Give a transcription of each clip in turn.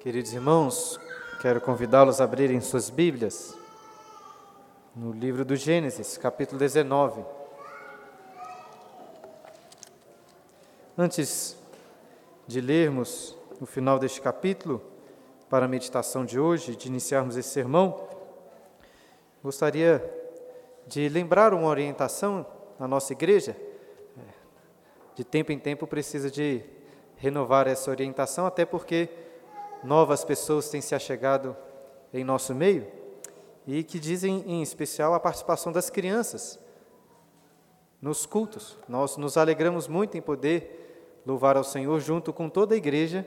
Queridos irmãos, quero convidá-los a abrirem suas Bíblias no livro do Gênesis, capítulo 19. Antes de lermos o final deste capítulo, para a meditação de hoje, de iniciarmos esse sermão, gostaria de lembrar uma orientação na nossa igreja. De tempo em tempo precisa de renovar essa orientação, até porque novas pessoas têm se achegado em nosso meio e que dizem em especial a participação das crianças nos cultos. Nós nos alegramos muito em poder louvar ao Senhor junto com toda a igreja,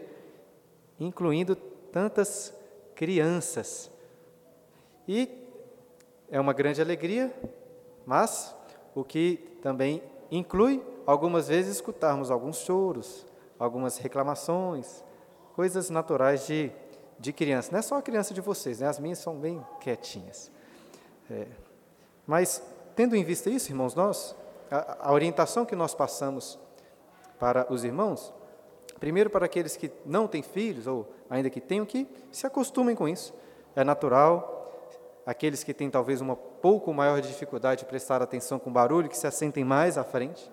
incluindo tantas crianças. E é uma grande alegria, mas o que também inclui algumas vezes escutarmos alguns choros, algumas reclamações, coisas naturais de, de criança. Não é só a criança de vocês, né? as minhas são bem quietinhas. É, mas, tendo em vista isso, irmãos, nós, a, a orientação que nós passamos para os irmãos, primeiro para aqueles que não têm filhos, ou ainda que tenham, que se acostumem com isso. É natural. Aqueles que têm talvez uma pouco maior dificuldade de prestar atenção com barulho, que se assentem mais à frente.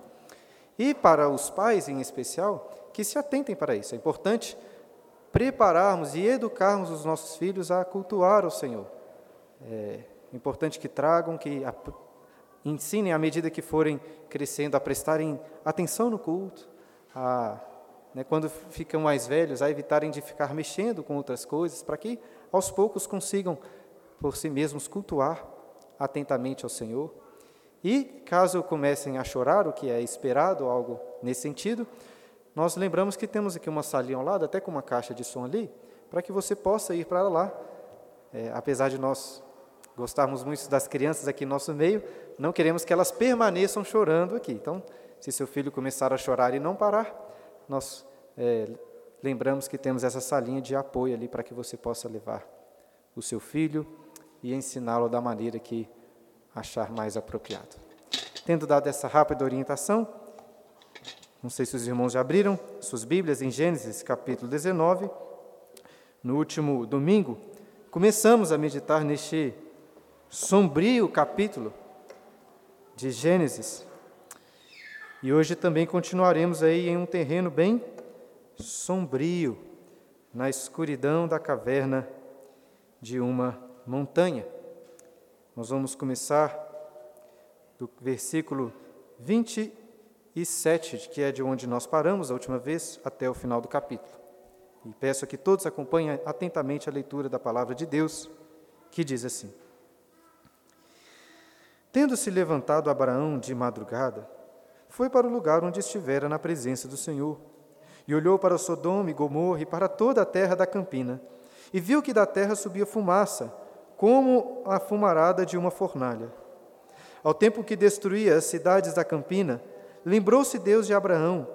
E para os pais, em especial, que se atentem para isso. É importante prepararmos e educarmos os nossos filhos a cultuar o Senhor. É importante que tragam, que ensinem à medida que forem crescendo a prestarem atenção no culto, a, né, quando ficam mais velhos, a evitarem de ficar mexendo com outras coisas, para que aos poucos consigam por si mesmos cultuar atentamente ao Senhor. E caso comecem a chorar, o que é esperado, algo nesse sentido, nós lembramos que temos aqui uma salinha ao lado, até com uma caixa de som ali, para que você possa ir para lá. É, apesar de nós gostarmos muito das crianças aqui no nosso meio, não queremos que elas permaneçam chorando aqui. Então, se seu filho começar a chorar e não parar, nós é, lembramos que temos essa salinha de apoio ali para que você possa levar o seu filho e ensiná-lo da maneira que achar mais apropriado. Tendo dado essa rápida orientação, não sei se os irmãos já abriram suas Bíblias em Gênesis capítulo 19. No último domingo, começamos a meditar neste sombrio capítulo de Gênesis. E hoje também continuaremos aí em um terreno bem sombrio, na escuridão da caverna de uma montanha. Nós vamos começar do versículo 20 e 7, que é de onde nós paramos a última vez, até o final do capítulo. E peço que todos acompanhem atentamente a leitura da palavra de Deus, que diz assim: Tendo-se levantado Abraão de madrugada, foi para o lugar onde estivera na presença do Senhor, e olhou para Sodoma e Gomorra e para toda a terra da campina, e viu que da terra subia fumaça, como a fumarada de uma fornalha. Ao tempo que destruía as cidades da campina, Lembrou-se Deus de Abraão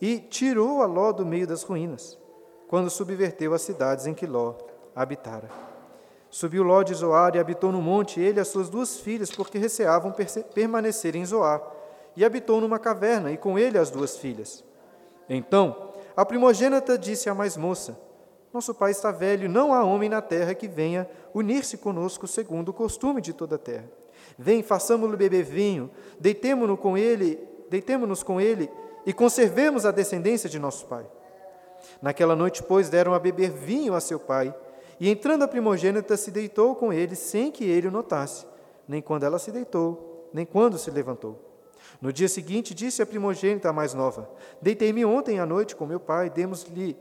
e tirou a Ló do meio das ruínas, quando subverteu as cidades em que Ló habitara. Subiu Ló de Zoar e habitou no monte, ele e as suas duas filhas, porque receavam permanecer em Zoar. E habitou numa caverna, e com ele as duas filhas. Então, a primogênita disse à mais moça: Nosso pai está velho, não há homem na terra que venha unir-se conosco segundo o costume de toda a terra. Vem, façamos-lhe beber vinho, deitemo-nos com ele deitemo-nos com ele e conservemos a descendência de nosso pai. Naquela noite, pois, deram a beber vinho a seu pai, e entrando a primogênita se deitou com ele, sem que ele o notasse, nem quando ela se deitou, nem quando se levantou. No dia seguinte, disse a primogênita a mais nova: Deitei-me ontem à noite com meu pai, demos-lhe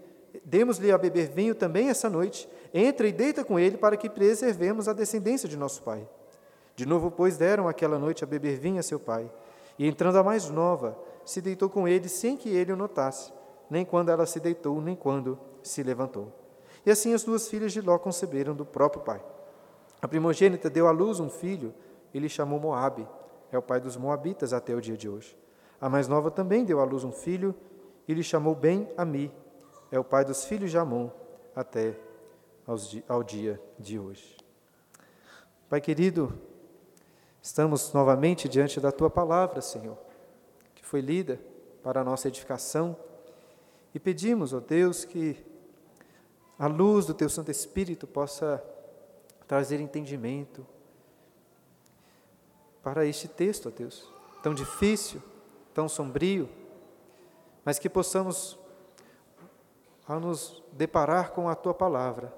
demos-lhe a beber vinho também essa noite. Entra e deita com ele para que preservemos a descendência de nosso pai. De novo, pois, deram aquela noite a beber vinho a seu pai. E entrando a mais nova, se deitou com ele sem que ele o notasse, nem quando ela se deitou, nem quando se levantou. E assim as duas filhas de Ló conceberam do próprio pai. A primogênita deu à luz um filho, e lhe chamou Moabe, é o pai dos moabitas até o dia de hoje. A mais nova também deu à luz um filho, e lhe chamou Ben-Ami, é o pai dos filhos de Amon, até ao dia de hoje. Pai querido, Estamos novamente diante da tua palavra, Senhor, que foi lida para a nossa edificação, e pedimos, ó Deus, que a luz do Teu Santo Espírito possa trazer entendimento para este texto, ó Deus, tão difícil, tão sombrio, mas que possamos, ao nos deparar com a Tua palavra,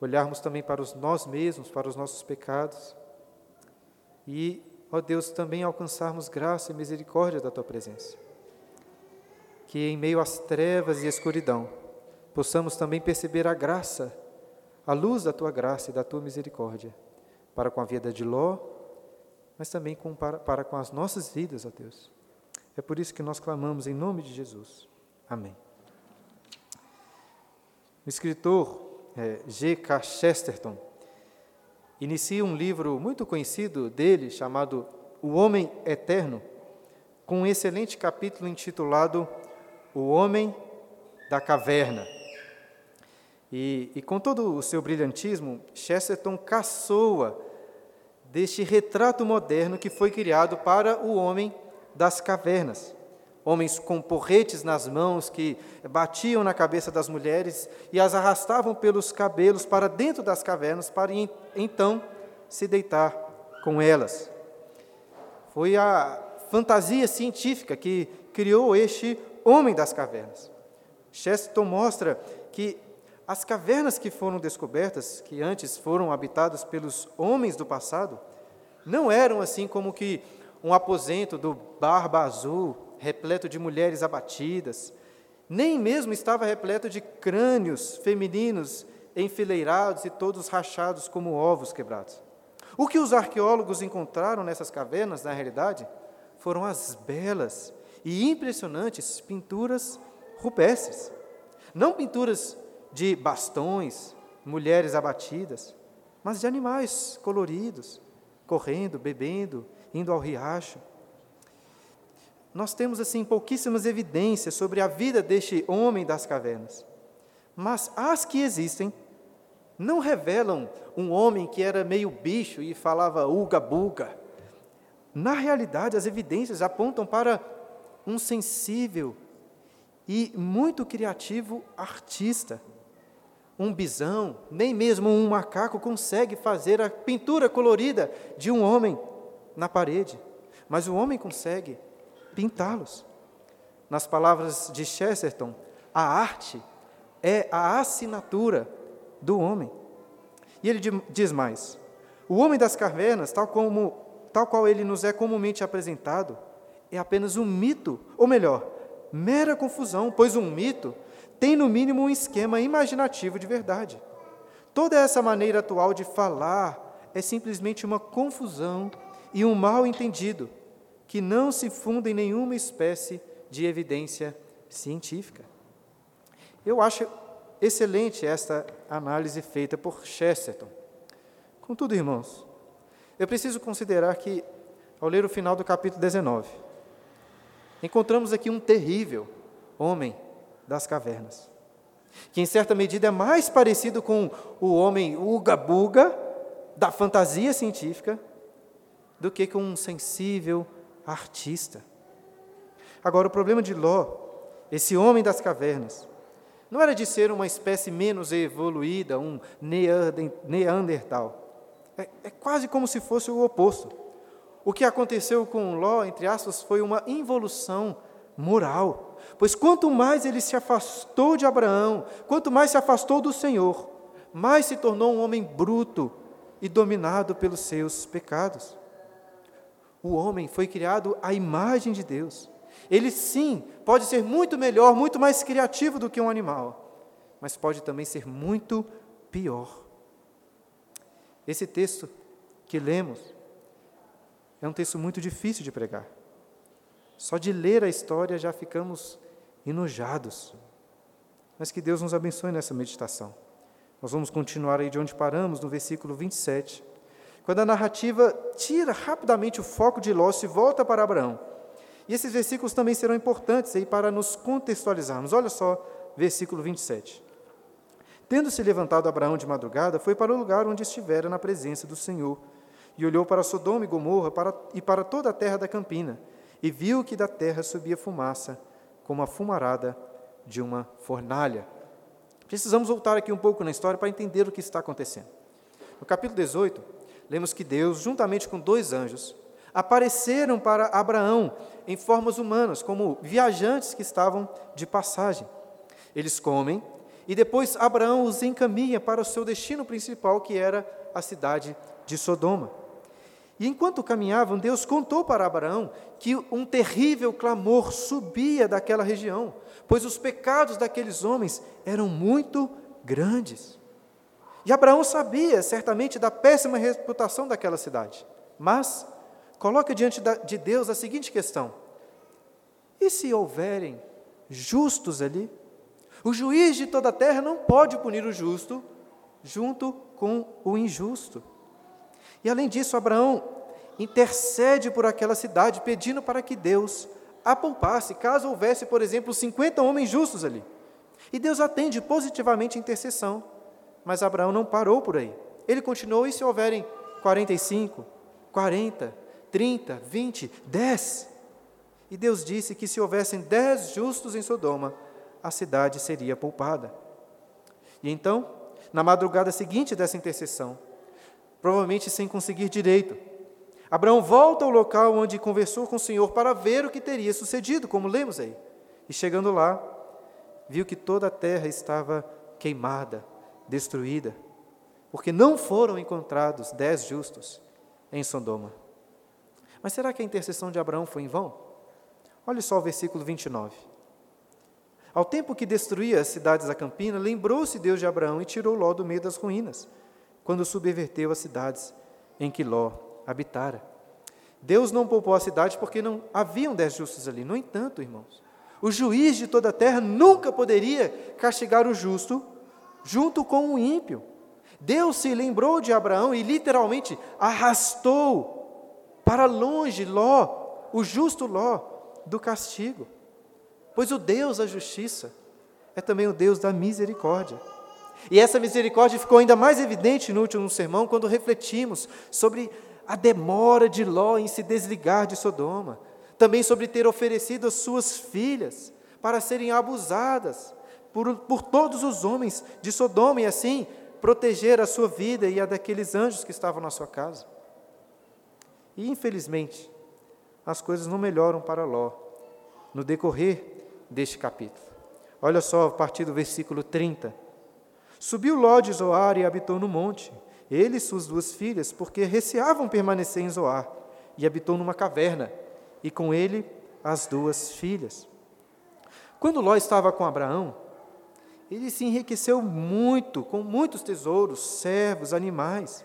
olharmos também para os nós mesmos, para os nossos pecados e, ó Deus, também alcançarmos graça e misericórdia da Tua presença. Que em meio às trevas e escuridão, possamos também perceber a graça, a luz da tua graça e da tua misericórdia, para com a vida de Ló, mas também com, para, para com as nossas vidas, ó Deus. É por isso que nós clamamos em nome de Jesus. Amém. O escritor é, G.K. Chesterton inicia um livro muito conhecido dele, chamado O Homem Eterno, com um excelente capítulo intitulado O Homem da Caverna. E, e com todo o seu brilhantismo, Chesterton caçoa deste retrato moderno que foi criado para o homem das cavernas. Homens com porretes nas mãos que batiam na cabeça das mulheres e as arrastavam pelos cabelos para dentro das cavernas para então se deitar com elas. Foi a fantasia científica que criou este homem das cavernas. Chesterton mostra que as cavernas que foram descobertas, que antes foram habitadas pelos homens do passado, não eram assim como que um aposento do Barba Azul, repleto de mulheres abatidas, nem mesmo estava repleto de crânios femininos enfileirados e todos rachados como ovos quebrados. O que os arqueólogos encontraram nessas cavernas, na realidade, foram as belas e impressionantes pinturas rupestres. Não pinturas de bastões, mulheres abatidas, mas de animais coloridos, correndo, bebendo, indo ao riacho. Nós temos assim pouquíssimas evidências sobre a vida deste homem das cavernas, mas as que existem não revelam um homem que era meio bicho e falava uga-buga. Na realidade, as evidências apontam para um sensível e muito criativo artista. Um bisão, nem mesmo um macaco consegue fazer a pintura colorida de um homem na parede, mas o homem consegue pintá-los. Nas palavras de Chesterton, a arte é a assinatura do homem. E ele diz mais: o homem das cavernas, tal como tal qual ele nos é comumente apresentado, é apenas um mito, ou melhor, mera confusão, pois um mito tem no mínimo um esquema imaginativo de verdade. Toda essa maneira atual de falar é simplesmente uma confusão e um mal entendido que não se funda em nenhuma espécie de evidência científica. Eu acho excelente esta análise feita por Chesterton. Contudo, irmãos, eu preciso considerar que, ao ler o final do capítulo 19, encontramos aqui um terrível homem das cavernas, que em certa medida é mais parecido com o homem uga-buga da fantasia científica do que com um sensível artista. Agora, o problema de Ló, esse homem das cavernas, não era de ser uma espécie menos evoluída, um neandertal. É, é quase como se fosse o oposto. O que aconteceu com Ló, entre aspas, foi uma involução moral. Pois quanto mais ele se afastou de Abraão, quanto mais se afastou do Senhor, mais se tornou um homem bruto e dominado pelos seus pecados. O homem foi criado à imagem de Deus. Ele sim pode ser muito melhor, muito mais criativo do que um animal, mas pode também ser muito pior. Esse texto que lemos é um texto muito difícil de pregar. Só de ler a história já ficamos enojados. Mas que Deus nos abençoe nessa meditação. Nós vamos continuar aí de onde paramos, no versículo 27, quando a narrativa tira rapidamente o foco de Ló e volta para Abraão. E esses versículos também serão importantes aí para nos contextualizarmos. Olha só, versículo 27. Tendo-se levantado Abraão de madrugada, foi para o lugar onde estivera na presença do Senhor, e olhou para Sodoma e Gomorra para, e para toda a terra da campina, e viu que da terra subia fumaça, como a fumarada de uma fornalha. Precisamos voltar aqui um pouco na história para entender o que está acontecendo. No capítulo 18, lemos que Deus, juntamente com dois anjos, apareceram para Abraão em formas humanas, como viajantes que estavam de passagem. Eles comem e depois Abraão os encaminha para o seu destino principal, que era a cidade de Sodoma. E enquanto caminhavam, Deus contou para Abraão que um terrível clamor subia daquela região, pois os pecados daqueles homens eram muito grandes. E Abraão sabia certamente da péssima reputação daquela cidade, mas coloca diante de Deus a seguinte questão: e se houverem justos ali? O juiz de toda a terra não pode punir o justo junto com o injusto. E além disso, Abraão intercede por aquela cidade, pedindo para que Deus a poupasse, caso houvesse, por exemplo, 50 homens justos ali. E Deus atende positivamente a intercessão. Mas Abraão não parou por aí. Ele continuou, e se houverem 45, 40, 30, 20, 10? E Deus disse que se houvessem 10 justos em Sodoma, a cidade seria poupada. E então, na madrugada seguinte dessa intercessão, provavelmente sem conseguir direito, Abraão volta ao local onde conversou com o Senhor para ver o que teria sucedido, como lemos aí. E chegando lá, viu que toda a terra estava queimada, destruída, porque não foram encontrados dez justos em Sodoma. Mas será que a intercessão de Abraão foi em vão? Olhe só o versículo 29. Ao tempo que destruía as cidades da campina, lembrou-se Deus de Abraão e tirou Ló do meio das ruínas, quando subverteu as cidades em que Ló habitara. Deus não poupou a cidade porque não haviam dez justos ali. No entanto, irmãos, o juiz de toda a terra nunca poderia castigar o justo junto com o ímpio. Deus se lembrou de Abraão e literalmente arrastou para longe Ló, o justo Ló, do castigo. Pois o Deus da justiça é também o Deus da misericórdia. E essa misericórdia ficou ainda mais evidente no último sermão, quando refletimos sobre a demora de Ló em se desligar de Sodoma, também sobre ter oferecido as suas filhas para serem abusadas por, por todos os homens de Sodoma e assim proteger a sua vida e a daqueles anjos que estavam na sua casa. E infelizmente, as coisas não melhoram para Ló no decorrer deste capítulo. Olha só a partir do versículo 30. Subiu Ló de Zoar e habitou no monte, ele e suas duas filhas, porque receavam permanecer em Zoar, e habitou numa caverna, e com ele as duas filhas. Quando Ló estava com Abraão, ele se enriqueceu muito, com muitos tesouros, servos, animais.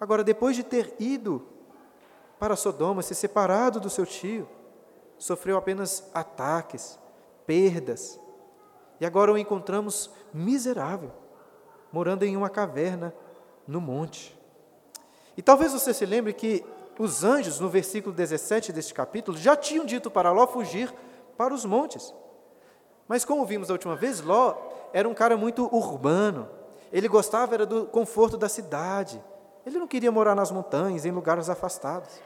Agora, depois de ter ido para Sodoma, se separado do seu tio, sofreu apenas ataques, perdas, e agora o encontramos miserável, morando em uma caverna no monte. E talvez você se lembre que os anjos, no versículo 17 deste capítulo, já tinham dito para Ló fugir para os montes. Mas como vimos da última vez, Ló era um cara muito urbano. Ele gostava era do conforto da cidade. Ele não queria morar nas montanhas, em lugares afastados.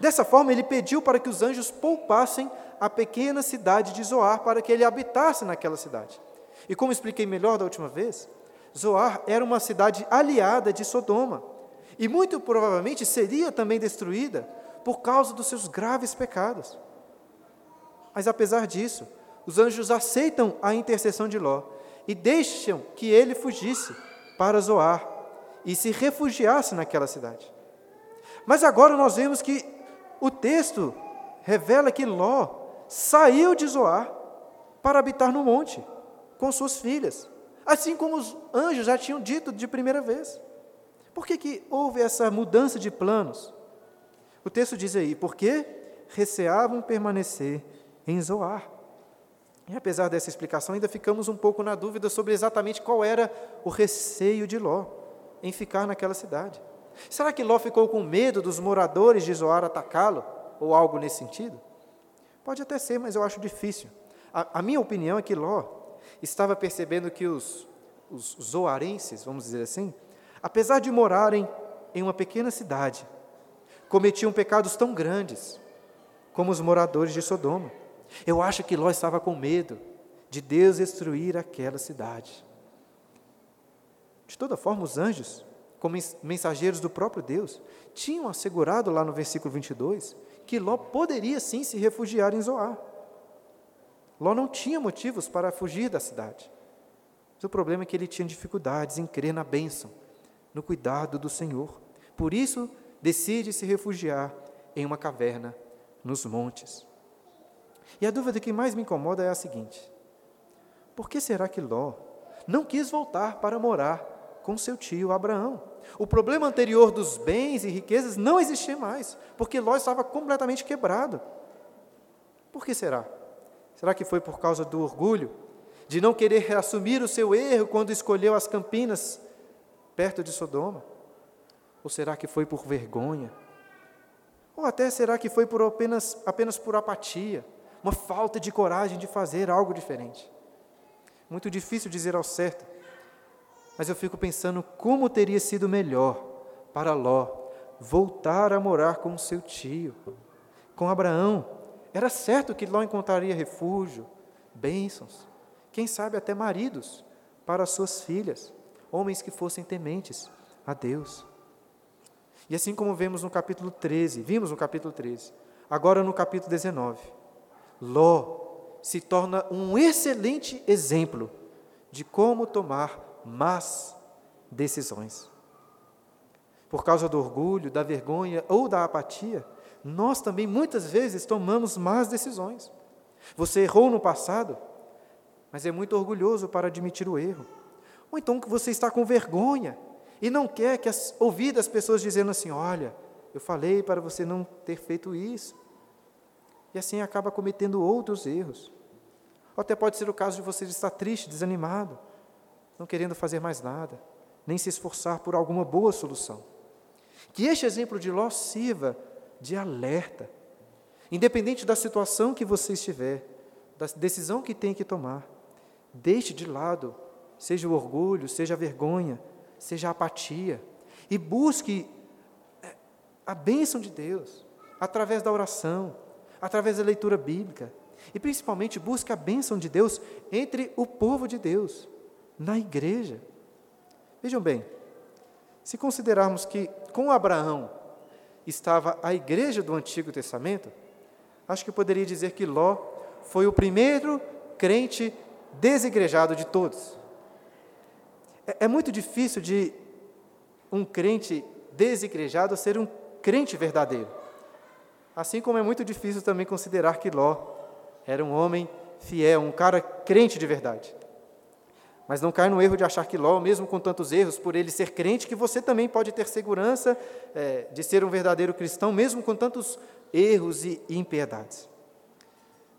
Dessa forma, ele pediu para que os anjos poupassem a pequena cidade de Zoar para que ele habitasse naquela cidade. E como expliquei melhor da última vez, Zoar era uma cidade aliada de Sodoma e muito provavelmente seria também destruída por causa dos seus graves pecados. Mas apesar disso, os anjos aceitam a intercessão de Ló e deixam que ele fugisse para Zoar e se refugiasse naquela cidade. Mas agora nós vemos que o texto revela que Ló saiu de Zoar para habitar no monte com suas filhas, assim como os anjos já tinham dito de primeira vez. Por que, que houve essa mudança de planos? O texto diz aí, porque receavam permanecer em Zoar. E apesar dessa explicação, ainda ficamos um pouco na dúvida sobre exatamente qual era o receio de Ló em ficar naquela cidade. Será que Ló ficou com medo dos moradores de Zoar atacá-lo? Ou algo nesse sentido? Pode até ser, mas eu acho difícil. A, a minha opinião é que Ló estava percebendo que os, os zoarenses, vamos dizer assim, apesar de morarem em uma pequena cidade, cometiam pecados tão grandes como os moradores de Sodoma. Eu acho que Ló estava com medo de Deus destruir aquela cidade. De toda forma, os anjos, como mensageiros do próprio Deus, tinham assegurado lá no versículo 22 que Ló poderia sim se refugiar em Zoar. Ló não tinha motivos para fugir da cidade. Mas o problema é que ele tinha dificuldades em crer na bênção, no cuidado do Senhor. Por isso, decide se refugiar em uma caverna nos montes. E a dúvida que mais me incomoda é a seguinte: por que será que Ló não quis voltar para morar com seu tio Abraão? O problema anterior dos bens e riquezas não existia mais, porque Ló estava completamente quebrado. Por que será? Será que foi por causa do orgulho, de não querer reassumir o seu erro quando escolheu as campinas perto de Sodoma? Ou será que foi por vergonha? Ou até será que foi por apenas, apenas por apatia, uma falta de coragem de fazer algo diferente? Muito difícil dizer ao certo, mas eu fico pensando como teria sido melhor para Ló voltar a morar com seu tio, com Abraão. Era certo que Ló encontraria refúgio, bênçãos, quem sabe até maridos para suas filhas, homens que fossem tementes a Deus. E assim como vemos no capítulo 13, vimos no capítulo 13, agora no capítulo 19, Ló se torna um excelente exemplo de como tomar más decisões. Por causa do orgulho, da vergonha ou da apatia, nós também muitas vezes tomamos más decisões. Você errou no passado, mas é muito orgulhoso para admitir o erro. Ou então que você está com vergonha e não quer que as, ouvir das pessoas dizendo assim: olha, eu falei para você não ter feito isso. E assim acaba cometendo outros erros. Ou até pode ser o caso de você estar triste, desanimado, não querendo fazer mais nada, nem se esforçar por alguma boa solução. Que este exemplo de Ló sirva de alerta, independente da situação que você estiver, da decisão que tem que tomar. Deixe de lado, seja o orgulho, seja a vergonha, seja a apatia, e busque é, a bênção de Deus através da oração, através da leitura bíblica, e principalmente busque a bênção de Deus entre o povo de Deus, na igreja. Vejam bem, se considerarmos que com Abraão estava a igreja do Antigo Testamento, acho que eu poderia dizer que Ló foi o primeiro crente desigrejado de todos. É, é muito difícil de um crente desigrejado ser um crente verdadeiro. Assim como é muito difícil também considerar que Ló era um homem fiel, um cara crente de verdade. Mas não cai no erro de achar que Ló, mesmo com tantos erros, por ele ser crente, que você também pode ter segurança é, de ser um verdadeiro cristão, mesmo com tantos erros e impiedades.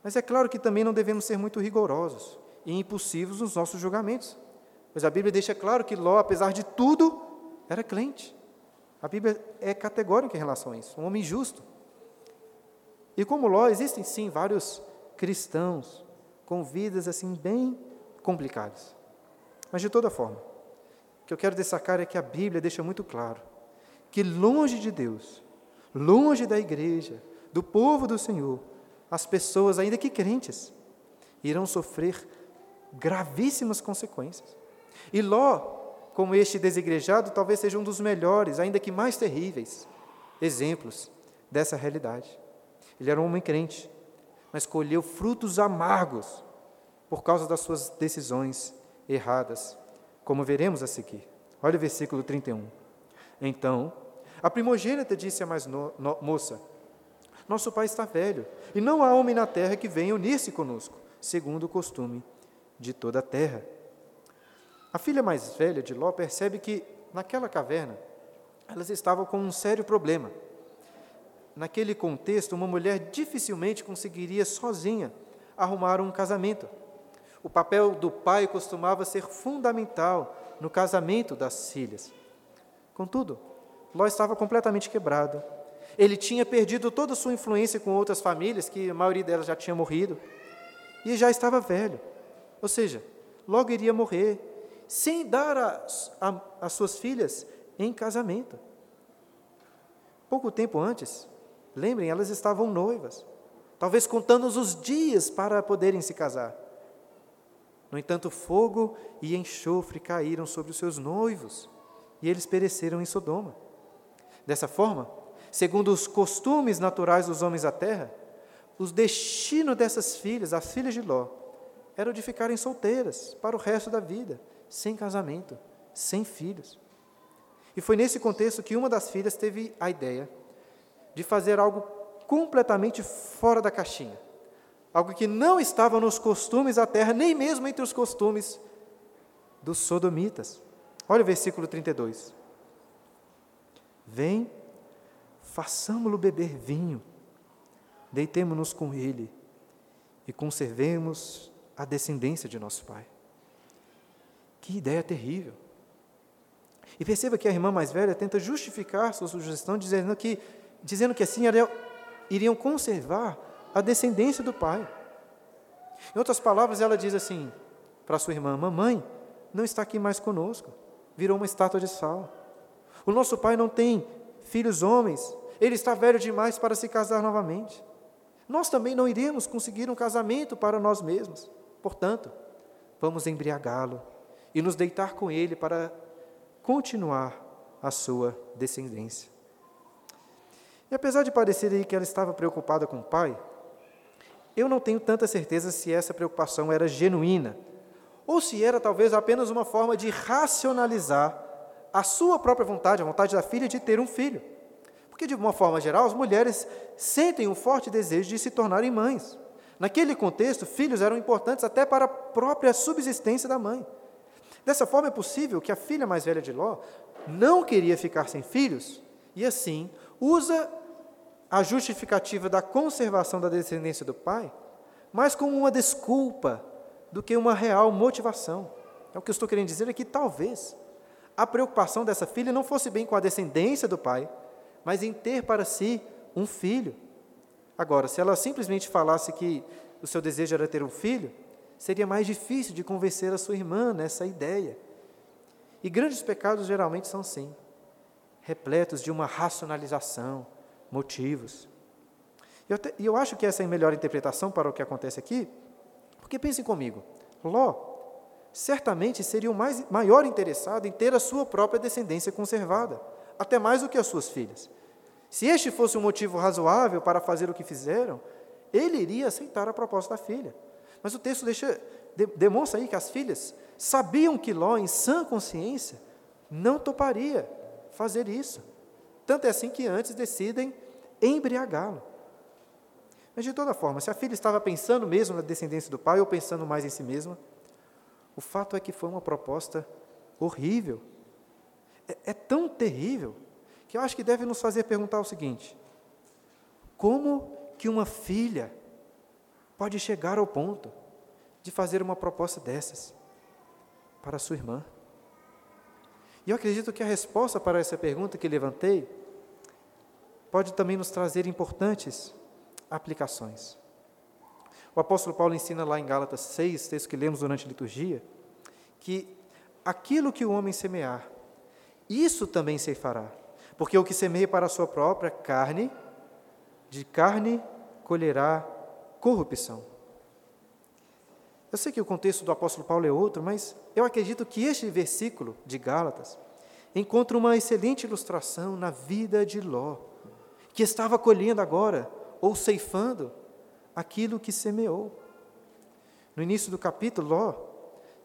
Mas é claro que também não devemos ser muito rigorosos e impulsivos nos nossos julgamentos. Pois a Bíblia deixa claro que Ló, apesar de tudo, era crente. A Bíblia é categórica em relação a isso, um homem justo. E como Ló, existem sim vários cristãos com vidas assim bem complicadas. Mas de toda forma, o que eu quero destacar é que a Bíblia deixa muito claro que longe de Deus, longe da igreja, do povo do Senhor, as pessoas, ainda que crentes, irão sofrer gravíssimas consequências. E Ló, como este desigrejado, talvez seja um dos melhores, ainda que mais terríveis, exemplos dessa realidade. Ele era um homem crente, mas colheu frutos amargos por causa das suas decisões erradas, como veremos a seguir. Olha o versículo 31. Então, a primogênita disse à mais no, no, moça: Nosso pai está velho, e não há homem na terra que venha unir-se conosco, segundo o costume de toda a terra. A filha mais velha de Ló percebe que, naquela caverna, elas estavam com um sério problema. Naquele contexto, uma mulher dificilmente conseguiria sozinha arrumar um casamento. O papel do pai costumava ser fundamental no casamento das filhas. Contudo, Ló estava completamente quebrado. Ele tinha perdido toda a sua influência com outras famílias, que a maioria delas já tinha morrido, e já estava velho. Ou seja, logo iria morrer sem dar as suas filhas em casamento. Pouco tempo antes, lembrem, elas estavam noivas, talvez contando os dias para poderem se casar. No entanto, fogo e enxofre caíram sobre os seus noivos, e eles pereceram em Sodoma. Dessa forma, segundo os costumes naturais dos homens da terra, o destino dessas filhas, as filhas de Ló, era de ficarem solteiras para o resto da vida, sem casamento, sem filhos. E foi nesse contexto que uma das filhas teve a ideia de fazer algo completamente fora da caixinha. Algo que não estava nos costumes da terra, nem mesmo entre os costumes dos sodomitas. Olha o versículo 32. Vem, façamo-lo beber vinho, deitemo-nos com ele e conservemos a descendência de nosso pai. Que ideia terrível. E perceba que a irmã mais velha tenta justificar sua sugestão dizendo que, dizendo que assim iriam conservar a descendência do pai. Em outras palavras, ela diz assim para sua irmã: Mamãe não está aqui mais conosco, virou uma estátua de sal. O nosso pai não tem filhos homens, ele está velho demais para se casar novamente. Nós também não iremos conseguir um casamento para nós mesmos. Portanto, vamos embriagá-lo e nos deitar com ele para continuar a sua descendência. E apesar de parecer aí que ela estava preocupada com o pai, eu não tenho tanta certeza se essa preocupação era genuína ou se era talvez apenas uma forma de racionalizar a sua própria vontade, a vontade da filha de ter um filho. Porque, de uma forma geral, as mulheres sentem um forte desejo de se tornarem mães. Naquele contexto, filhos eram importantes até para a própria subsistência da mãe. Dessa forma, é possível que a filha mais velha de Ló não queria ficar sem filhos e, assim, usa a justificativa da conservação da descendência do pai, mais como uma desculpa do que uma real motivação. É o que eu estou querendo dizer é que talvez a preocupação dessa filha não fosse bem com a descendência do pai, mas em ter para si um filho. Agora, se ela simplesmente falasse que o seu desejo era ter um filho, seria mais difícil de convencer a sua irmã nessa ideia. E grandes pecados geralmente são assim, repletos de uma racionalização, motivos. E eu, eu acho que essa é a melhor interpretação para o que acontece aqui, porque pensem comigo, Ló certamente seria o mais, maior interessado em ter a sua própria descendência conservada, até mais do que as suas filhas. Se este fosse um motivo razoável para fazer o que fizeram, ele iria aceitar a proposta da filha. Mas o texto deixa, de, demonstra aí que as filhas sabiam que Ló, em sã consciência, não toparia fazer isso. Tanto é assim que antes decidem embriagá-lo. Mas de toda forma, se a filha estava pensando mesmo na descendência do pai ou pensando mais em si mesma, o fato é que foi uma proposta horrível. É, é tão terrível que eu acho que deve nos fazer perguntar o seguinte: como que uma filha pode chegar ao ponto de fazer uma proposta dessas para sua irmã? E eu acredito que a resposta para essa pergunta que levantei pode também nos trazer importantes aplicações. O apóstolo Paulo ensina lá em Gálatas 6, texto que lemos durante a liturgia, que aquilo que o homem semear, isso também se fará, porque o que semeia para a sua própria carne, de carne colherá corrupção. Eu sei que o contexto do apóstolo Paulo é outro, mas eu acredito que este versículo de Gálatas encontra uma excelente ilustração na vida de Ló que estava colhendo agora, ou ceifando, aquilo que semeou. No início do capítulo, Ló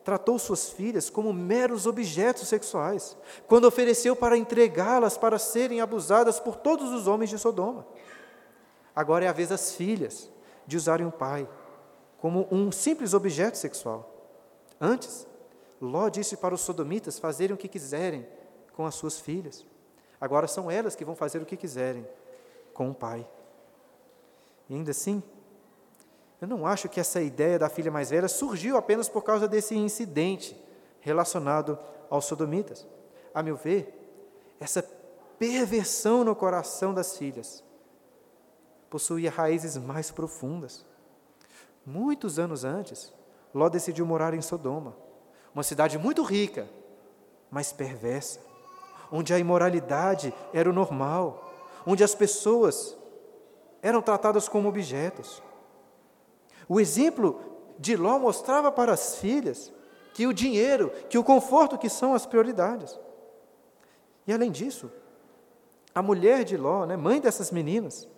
tratou suas filhas como meros objetos sexuais, quando ofereceu para entregá-las para serem abusadas por todos os homens de Sodoma. Agora é a vez das filhas de usarem o pai como um simples objeto sexual. Antes, Ló disse para os sodomitas fazerem o que quiserem com as suas filhas. Agora são elas que vão fazer o que quiserem com o pai. E ainda assim, eu não acho que essa ideia da filha mais velha surgiu apenas por causa desse incidente relacionado aos sodomitas. A meu ver, essa perversão no coração das filhas possuía raízes mais profundas. Muitos anos antes, Ló decidiu morar em Sodoma, uma cidade muito rica, mas perversa, onde a imoralidade era o normal, onde as pessoas eram tratadas como objetos. O exemplo de Ló mostrava para as filhas que o dinheiro, que o conforto que são as prioridades. E além disso, a mulher de Ló, né, mãe dessas meninas,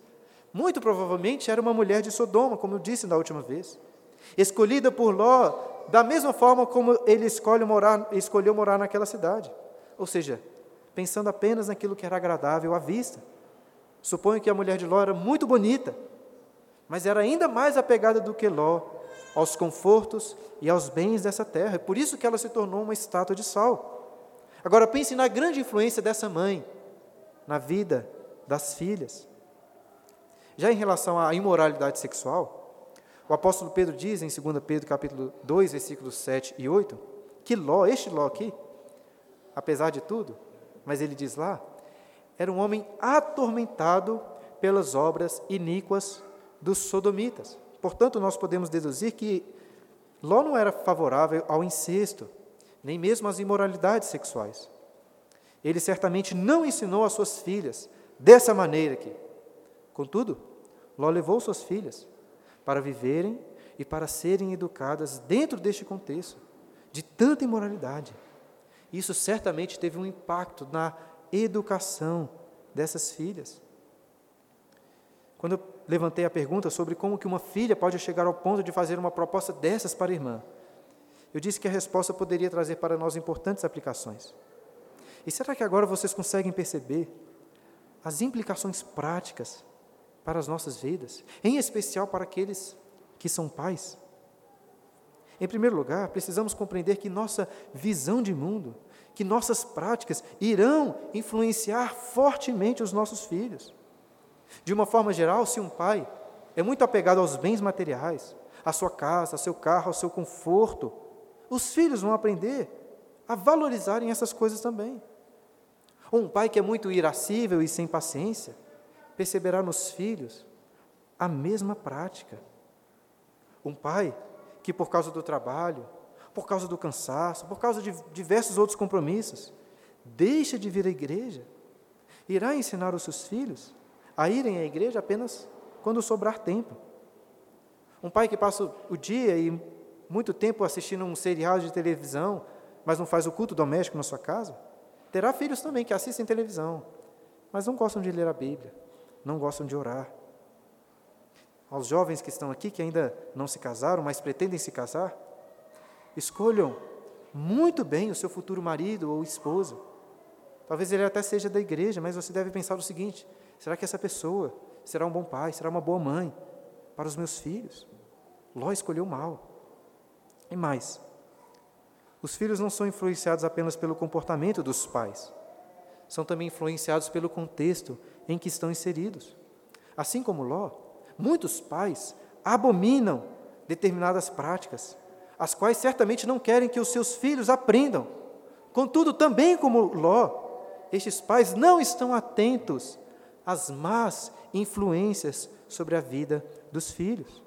muito provavelmente era uma mulher de Sodoma, como eu disse na última vez, escolhida por Ló da mesma forma como ele escolhe morar, escolheu morar naquela cidade. Ou seja, pensando apenas naquilo que era agradável à vista. Suponho que a mulher de Ló era muito bonita, mas era ainda mais apegada do que Ló aos confortos e aos bens dessa terra. É por isso que ela se tornou uma estátua de sal. Agora pense na grande influência dessa mãe na vida das filhas. Já em relação à imoralidade sexual, o apóstolo Pedro diz em 2 Pedro capítulo 2, versículos 7 e 8, que Ló, este Ló aqui, apesar de tudo, mas ele diz lá, era um homem atormentado pelas obras iníquas dos sodomitas. Portanto, nós podemos deduzir que Ló não era favorável ao incesto, nem mesmo às imoralidades sexuais. Ele certamente não ensinou às suas filhas dessa maneira aqui. Contudo, Ló levou suas filhas para viverem e para serem educadas dentro deste contexto de tanta imoralidade. Isso certamente teve um impacto na educação dessas filhas. Quando eu levantei a pergunta sobre como que uma filha pode chegar ao ponto de fazer uma proposta dessas para a irmã, eu disse que a resposta poderia trazer para nós importantes aplicações. E será que agora vocês conseguem perceber as implicações práticas para as nossas vidas, em especial para aqueles que são pais? Em primeiro lugar, precisamos compreender que nossa visão de mundo que nossas práticas irão influenciar fortemente os nossos filhos. De uma forma geral, se um pai é muito apegado aos bens materiais, à sua casa, ao seu carro, ao seu conforto, os filhos vão aprender a valorizarem essas coisas também. Ou um pai que é muito irascível e sem paciência, perceberá nos filhos a mesma prática. Um pai que, por causa do trabalho, por causa do cansaço, por causa de diversos outros compromissos, deixa de vir à igreja, irá ensinar os seus filhos a irem à igreja apenas quando sobrar tempo. Um pai que passa o dia e muito tempo assistindo um serial de televisão, mas não faz o culto doméstico na sua casa, terá filhos também que assistem televisão, mas não gostam de ler a Bíblia, não gostam de orar. Aos jovens que estão aqui, que ainda não se casaram, mas pretendem se casar, Escolham muito bem o seu futuro marido ou esposa. Talvez ele até seja da igreja, mas você deve pensar o seguinte: será que essa pessoa será um bom pai, será uma boa mãe para os meus filhos? Ló escolheu mal. E mais, os filhos não são influenciados apenas pelo comportamento dos pais, são também influenciados pelo contexto em que estão inseridos. Assim como Ló, muitos pais abominam determinadas práticas, as quais certamente não querem que os seus filhos aprendam. Contudo, também como Ló, estes pais não estão atentos às más influências sobre a vida dos filhos.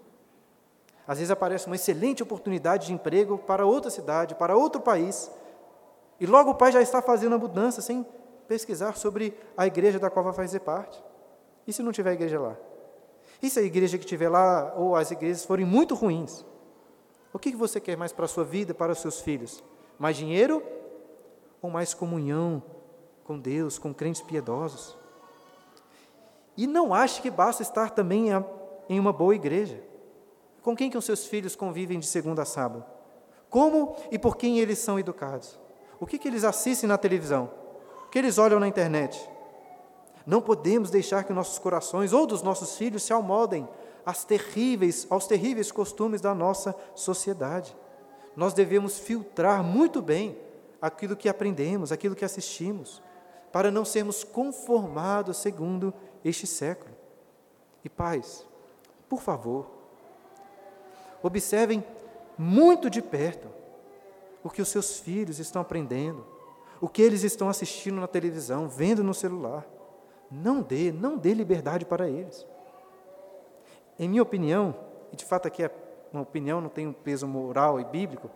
Às vezes aparece uma excelente oportunidade de emprego para outra cidade, para outro país, e logo o pai já está fazendo a mudança sem pesquisar sobre a igreja da qual vai fazer parte. E se não tiver igreja lá? E se a igreja que tiver lá, ou as igrejas forem muito ruins? O que você quer mais para a sua vida, para os seus filhos? Mais dinheiro ou mais comunhão com Deus, com crentes piedosos? E não ache que basta estar também em uma boa igreja. Com quem que os seus filhos convivem de segunda a sábado? Como e por quem eles são educados? O que, que eles assistem na televisão? Que eles olham na internet? Não podemos deixar que nossos corações ou dos nossos filhos se almodem às terríveis, aos terríveis costumes da nossa sociedade. Nós devemos filtrar muito bem aquilo que aprendemos, aquilo que assistimos, para não sermos conformados segundo este século. E pais, por favor, observem muito de perto o que os seus filhos estão aprendendo, o que eles estão assistindo na televisão, vendo no celular. Não dê, não dê liberdade para eles. Em minha opinião, e de fato aqui é uma opinião, não tem um peso moral e bíblico,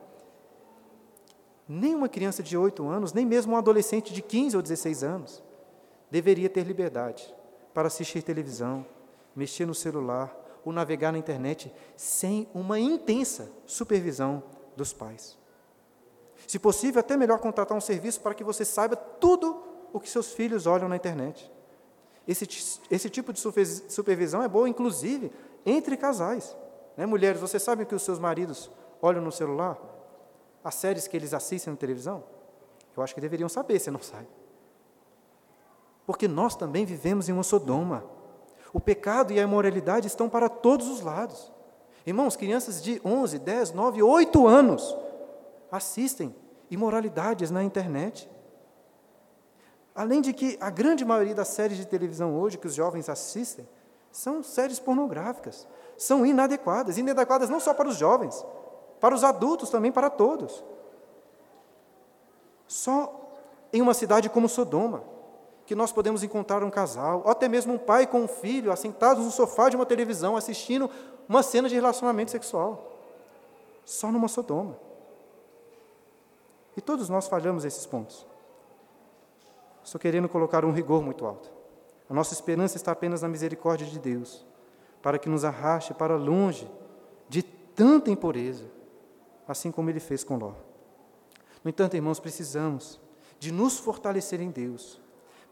nem uma criança de 8 anos, nem mesmo um adolescente de 15 ou 16 anos, deveria ter liberdade para assistir televisão, mexer no celular o navegar na internet sem uma intensa supervisão dos pais. Se possível, até melhor contratar um serviço para que você saiba tudo o que seus filhos olham na internet. Esse, esse tipo de supervisão é boa, inclusive, entre casais. Né? Mulheres, você sabe que os seus maridos olham no celular? As séries que eles assistem na televisão? Eu acho que deveriam saber, se não sabe. Porque nós também vivemos em uma Sodoma. O pecado e a imoralidade estão para todos os lados. Irmãos, crianças de 11, 10, 9, 8 anos assistem imoralidades na internet. Além de que a grande maioria das séries de televisão hoje que os jovens assistem são séries pornográficas, são inadequadas, inadequadas não só para os jovens, para os adultos também, para todos. Só em uma cidade como Sodoma, que nós podemos encontrar um casal, ou até mesmo um pai com um filho, assentados no sofá de uma televisão, assistindo uma cena de relacionamento sexual. Só numa Sodoma. E todos nós falhamos esses pontos. Estou querendo colocar um rigor muito alto. A nossa esperança está apenas na misericórdia de Deus, para que nos arraste para longe de tanta impureza, assim como ele fez com Ló. No entanto, irmãos, precisamos de nos fortalecer em Deus,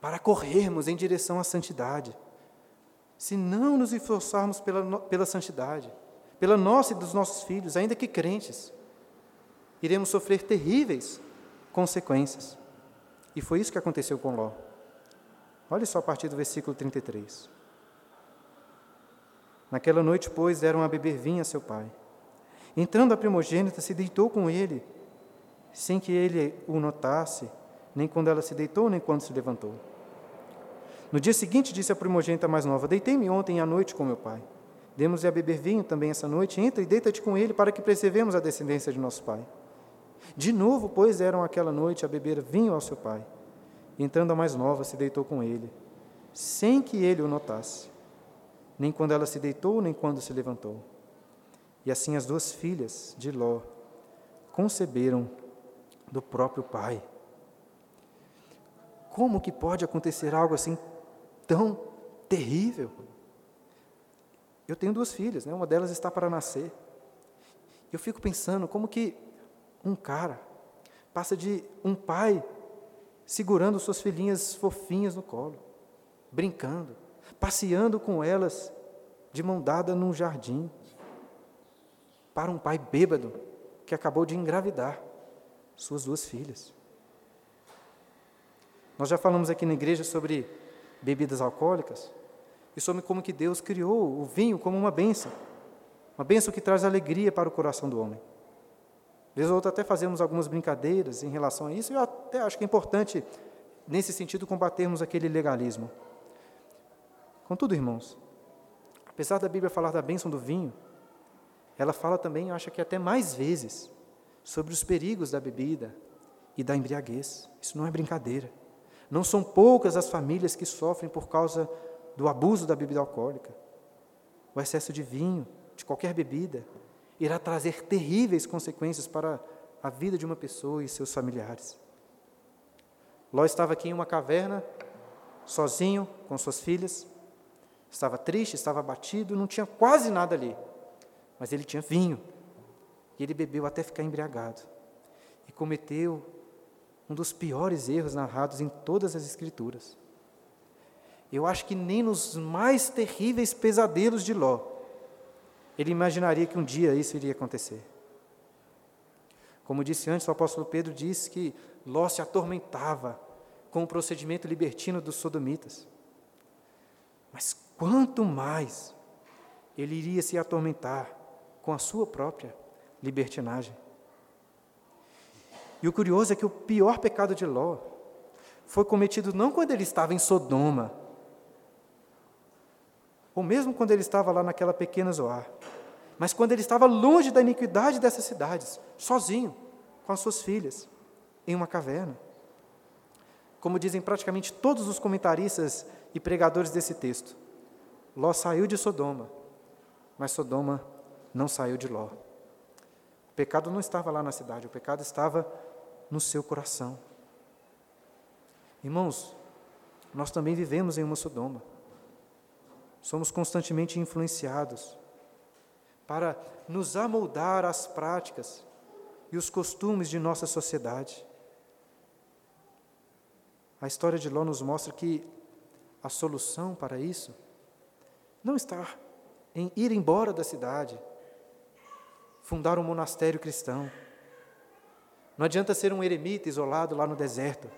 para corrermos em direção à santidade. Se não nos esforçarmos pela, pela santidade, pela nossa e dos nossos filhos, ainda que crentes, iremos sofrer terríveis consequências. E foi isso que aconteceu com Ló. Olha só a partir do versículo 33. Naquela noite, pois, deram a beber vinho a seu pai. Entrando a primogênita, se deitou com ele, sem que ele o notasse, nem quando ela se deitou, nem quando se levantou. No dia seguinte, disse a primogênita mais nova: Deitei-me ontem à noite com meu pai. Demos-lhe a beber vinho também essa noite. Entra e deita-te com ele, para que preservemos a descendência de nosso pai. De novo, pois, eram aquela noite a beber vinho ao seu pai. entrando a mais nova, se deitou com ele, sem que ele o notasse, nem quando ela se deitou, nem quando se levantou. E assim as duas filhas de Ló conceberam do próprio pai. Como que pode acontecer algo assim tão terrível? Eu tenho duas filhas, né? uma delas está para nascer. Eu fico pensando como que um cara passa de um pai segurando suas filhinhas fofinhas no colo, brincando, passeando com elas de mão dada num jardim, para um pai bêbado que acabou de engravidar suas duas filhas. Nós já falamos aqui na igreja sobre bebidas alcoólicas e sobre como que Deus criou o vinho como uma bênção, uma bênção que traz alegria para o coração do homem. Vez ou outra até fazemos algumas brincadeiras em relação a isso, e eu até acho que é importante, nesse sentido, combatermos aquele legalismo. Contudo, irmãos, apesar da Bíblia falar da bênção do vinho, ela fala também, acho que até mais vezes, sobre os perigos da bebida e da embriaguez. Isso não é brincadeira. Não são poucas as famílias que sofrem por causa do abuso da bebida alcoólica. O excesso de vinho, de qualquer bebida, irá trazer terríveis consequências para a vida de uma pessoa e seus familiares. Ló estava aqui em uma caverna, sozinho, com suas filhas. Estava triste, estava abatido, não tinha quase nada ali. Mas ele tinha vinho. E ele bebeu até ficar embriagado. E cometeu um dos piores erros narrados em todas as Escrituras. Eu acho que nem nos mais terríveis pesadelos de Ló ele imaginaria que um dia isso iria acontecer. Como disse antes, o apóstolo Pedro disse que Ló se atormentava com o procedimento libertino dos sodomitas. Mas quanto mais ele iria se atormentar com a sua própria libertinagem. E o curioso é que o pior pecado de Ló foi cometido não quando ele estava em Sodoma, ou mesmo quando ele estava lá naquela pequena Zoar, mas quando ele estava longe da iniquidade dessas cidades, sozinho, com as suas filhas, em uma caverna. Como dizem praticamente todos os comentaristas e pregadores desse texto, Ló saiu de Sodoma, mas Sodoma não saiu de Ló. O pecado não estava lá na cidade, o pecado estava no seu coração. Irmãos, nós também vivemos em uma Sodoma. Somos constantemente influenciados para nos amoldar às práticas e os costumes de nossa sociedade. A história de Ló nos mostra que a solução para isso não está em ir embora da cidade, fundar um monastério cristão. Não adianta ser um eremita isolado lá no deserto,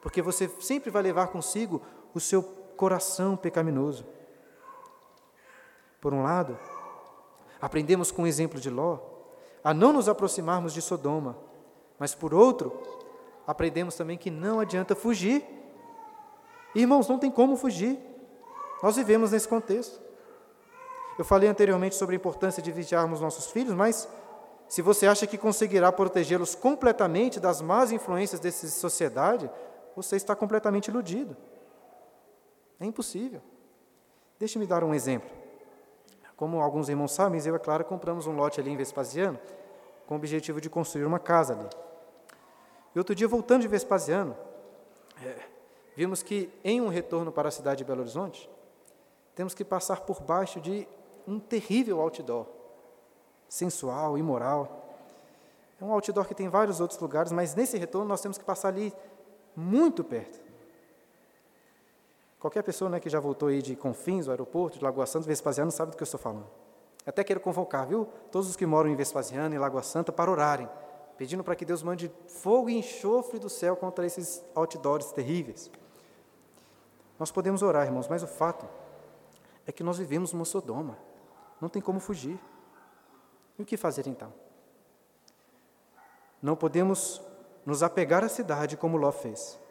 porque você sempre vai levar consigo o seu coração pecaminoso. Por um lado, aprendemos com o exemplo de Ló a não nos aproximarmos de Sodoma, mas por outro, aprendemos também que não adianta fugir. Irmãos, não tem como fugir. Nós vivemos nesse contexto. Eu falei anteriormente sobre a importância de vigiarmos nossos filhos, mas se você acha que conseguirá protegê-los completamente das más influências dessa sociedade, você está completamente iludido. É impossível. Deixe-me dar um exemplo. Como alguns irmãos sabem, eu e a Clara compramos um lote ali em Vespasiano, com o objetivo de construir uma casa ali. E outro dia, voltando de Vespasiano, é, vimos que em um retorno para a cidade de Belo Horizonte, temos que passar por baixo de um terrível outdoor, sensual, imoral. É um outdoor que tem vários outros lugares, mas nesse retorno nós temos que passar ali muito perto. Qualquer pessoa né, que já voltou aí de Confins, do aeroporto, de Lagoa Santa, Vespasiano, sabe do que eu estou falando. Até quero convocar, viu? Todos os que moram em Vespasiano, em Lagoa Santa, para orarem, pedindo para que Deus mande fogo e enxofre do céu contra esses outdoors terríveis. Nós podemos orar, irmãos, mas o fato é que nós vivemos numa Sodoma. Não tem como fugir. E o que fazer então? Não podemos nos apegar à cidade como Ló fez.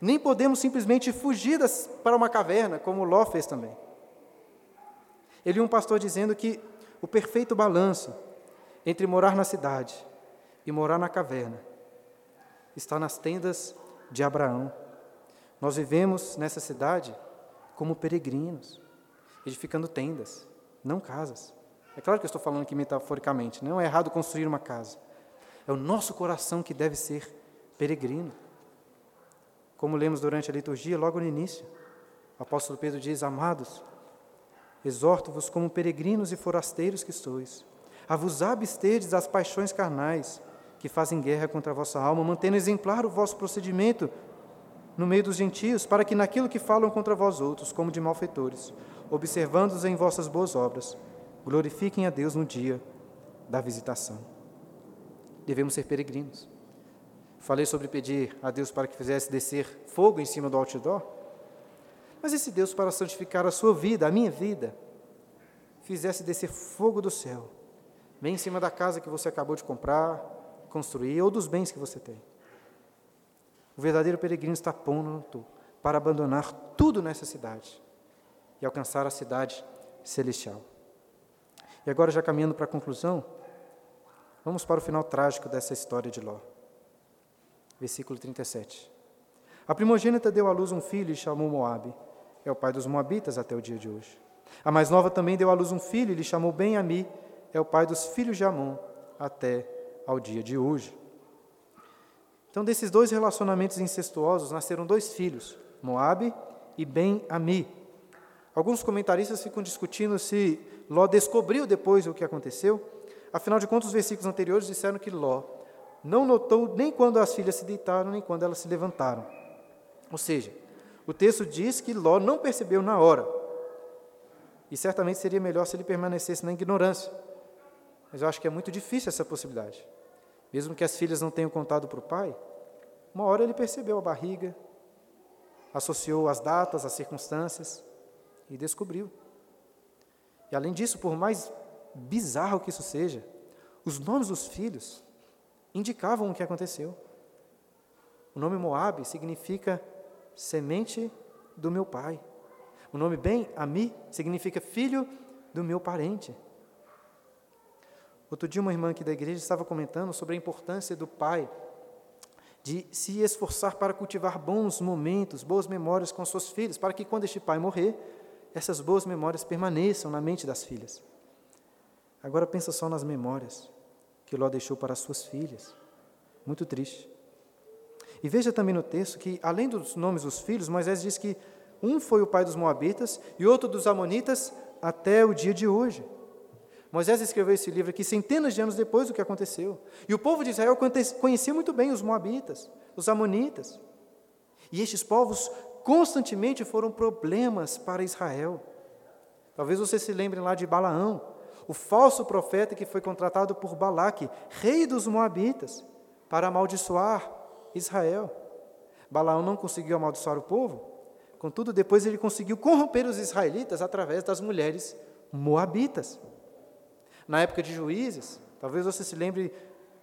Nem podemos simplesmente fugir das, para uma caverna, como Ló fez também. Ele um pastor dizendo que o perfeito balanço entre morar na cidade e morar na caverna está nas tendas de Abraão. Nós vivemos nessa cidade como peregrinos, edificando tendas, não casas. É claro que eu estou falando aqui metaforicamente, não é errado construir uma casa. É o nosso coração que deve ser peregrino. Como lemos durante a liturgia, logo no início, o apóstolo Pedro diz: Amados, exorto-vos como peregrinos e forasteiros que sois, a vos absterdes das paixões carnais que fazem guerra contra a vossa alma, mantendo exemplar o vosso procedimento no meio dos gentios, para que naquilo que falam contra vós outros, como de malfeitores, observando-os em vossas boas obras, glorifiquem a Deus no dia da visitação. Devemos ser peregrinos. Falei sobre pedir a Deus para que fizesse descer fogo em cima do outdoor. Mas esse Deus, para santificar a sua vida, a minha vida, fizesse descer fogo do céu, bem em cima da casa que você acabou de comprar, construir, ou dos bens que você tem. O verdadeiro peregrino está pronto para abandonar tudo nessa cidade e alcançar a cidade celestial. E agora, já caminhando para a conclusão, vamos para o final trágico dessa história de Ló versículo 37. A primogênita deu à luz um filho e chamou Moabe. É o pai dos moabitas até o dia de hoje. A mais nova também deu à luz um filho e lhe chamou Ben-Ami. É o pai dos filhos de Amon até ao dia de hoje. Então, desses dois relacionamentos incestuosos nasceram dois filhos, Moabe e Ben-Ami. Alguns comentaristas ficam discutindo se Ló descobriu depois o que aconteceu. Afinal de contas, os versículos anteriores disseram que Ló não notou nem quando as filhas se deitaram, nem quando elas se levantaram. Ou seja, o texto diz que Ló não percebeu na hora. E certamente seria melhor se ele permanecesse na ignorância. Mas eu acho que é muito difícil essa possibilidade. Mesmo que as filhas não tenham contado para o pai, uma hora ele percebeu a barriga, associou as datas, as circunstâncias e descobriu. E além disso, por mais bizarro que isso seja, os nomes dos filhos indicavam o que aconteceu. O nome Moabe significa semente do meu pai. O nome Ben Ami significa filho do meu parente. Outro dia uma irmã aqui da igreja estava comentando sobre a importância do pai de se esforçar para cultivar bons momentos, boas memórias com suas filhas, para que quando este pai morrer, essas boas memórias permaneçam na mente das filhas. Agora pensa só nas memórias que Ló deixou para as suas filhas. Muito triste. E veja também no texto que, além dos nomes dos filhos, Moisés diz que um foi o pai dos Moabitas e outro dos Amonitas até o dia de hoje. Moisés escreveu esse livro aqui centenas de anos depois do que aconteceu. E o povo de Israel conhecia muito bem os Moabitas, os Amonitas. E estes povos constantemente foram problemas para Israel. Talvez você se lembre lá de Balaão, o falso profeta que foi contratado por Balaque, rei dos Moabitas, para amaldiçoar Israel. Balaão não conseguiu amaldiçoar o povo, contudo, depois ele conseguiu corromper os israelitas através das mulheres moabitas. Na época de juízes, talvez você se lembre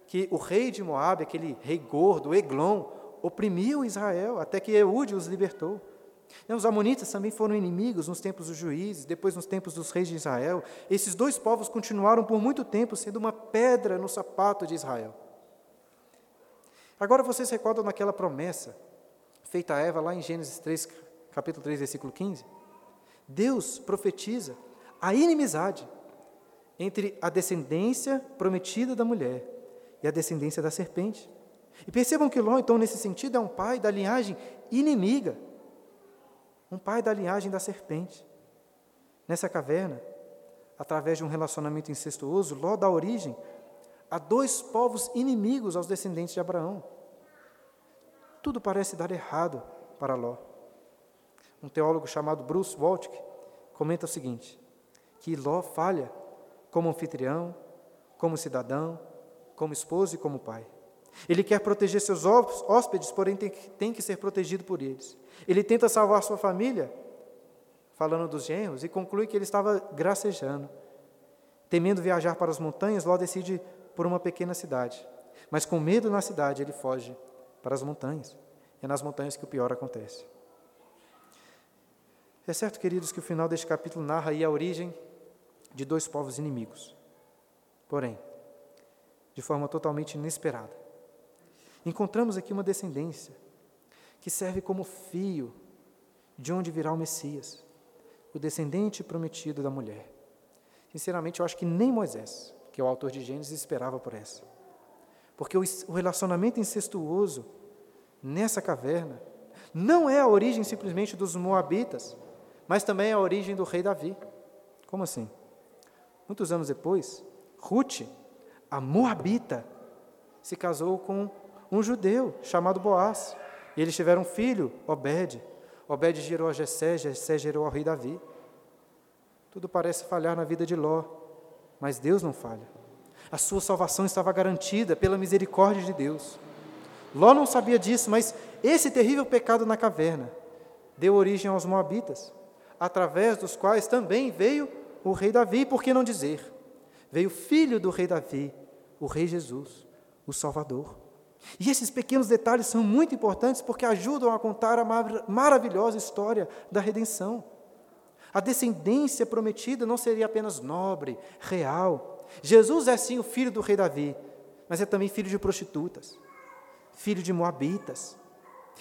que o rei de Moabe, aquele rei gordo, Eglon, oprimiu Israel até que Eude os libertou. Os amonitas também foram inimigos nos tempos dos juízes, depois nos tempos dos reis de Israel. Esses dois povos continuaram por muito tempo sendo uma pedra no sapato de Israel. Agora vocês recordam naquela promessa feita a Eva lá em Gênesis 3, capítulo 3, versículo 15? Deus profetiza a inimizade entre a descendência prometida da mulher e a descendência da serpente. E percebam que Ló, então, nesse sentido, é um pai da linhagem inimiga, um pai da linhagem da serpente. Nessa caverna, através de um relacionamento incestuoso, Ló dá origem a dois povos inimigos aos descendentes de Abraão. Tudo parece dar errado para Ló. Um teólogo chamado Bruce Waltke comenta o seguinte: que Ló falha como anfitrião, como cidadão, como esposo e como pai. Ele quer proteger seus hóspedes, porém tem que, tem que ser protegido por eles. Ele tenta salvar sua família, falando dos genros, e conclui que ele estava gracejando. Temendo viajar para as montanhas, Ló decide por uma pequena cidade. Mas com medo na cidade, ele foge para as montanhas. É nas montanhas que o pior acontece. É certo, queridos, que o final deste capítulo narra aí a origem de dois povos inimigos. Porém, de forma totalmente inesperada, encontramos aqui uma descendência que serve como fio de onde virá o Messias, o descendente prometido da mulher. Sinceramente, eu acho que nem Moisés, que é o autor de Gênesis, esperava por essa. Porque o relacionamento incestuoso nessa caverna não é a origem simplesmente dos Moabitas, mas também é a origem do rei Davi. Como assim? Muitos anos depois, Ruth, a Moabita, se casou com um judeu chamado Boaz. E eles tiveram um filho, Obed. Obed gerou a Jessé, Jessé gerou ao rei Davi. Tudo parece falhar na vida de Ló, mas Deus não falha. A sua salvação estava garantida pela misericórdia de Deus. Ló não sabia disso, mas esse terrível pecado na caverna deu origem aos Moabitas, através dos quais também veio o rei Davi, por que não dizer? Veio filho do rei Davi, o rei Jesus, o Salvador. E esses pequenos detalhes são muito importantes porque ajudam a contar a mar maravilhosa história da redenção. A descendência prometida não seria apenas nobre, real. Jesus é sim o filho do rei Davi, mas é também filho de prostitutas, filho de moabitas,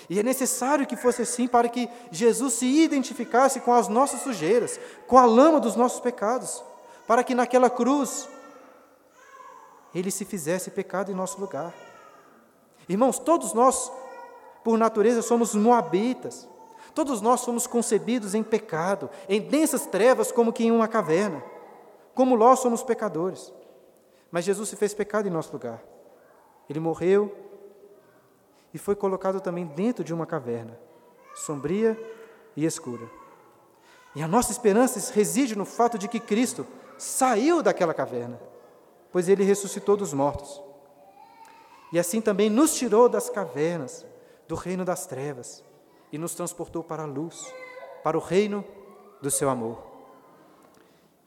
e é necessário que fosse assim para que Jesus se identificasse com as nossas sujeiras, com a lama dos nossos pecados, para que naquela cruz ele se fizesse pecado em nosso lugar. Irmãos, todos nós, por natureza, somos moabitas. Todos nós somos concebidos em pecado, em densas trevas, como que em uma caverna. Como nós somos pecadores. Mas Jesus se fez pecado em nosso lugar. Ele morreu e foi colocado também dentro de uma caverna, sombria e escura. E a nossa esperança reside no fato de que Cristo saiu daquela caverna, pois ele ressuscitou dos mortos. E assim também nos tirou das cavernas, do reino das trevas, e nos transportou para a luz, para o reino do seu amor.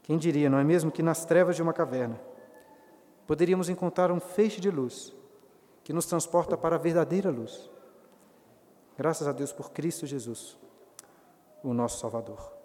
Quem diria, não é mesmo, que nas trevas de uma caverna poderíamos encontrar um feixe de luz que nos transporta para a verdadeira luz. Graças a Deus por Cristo Jesus, o nosso Salvador.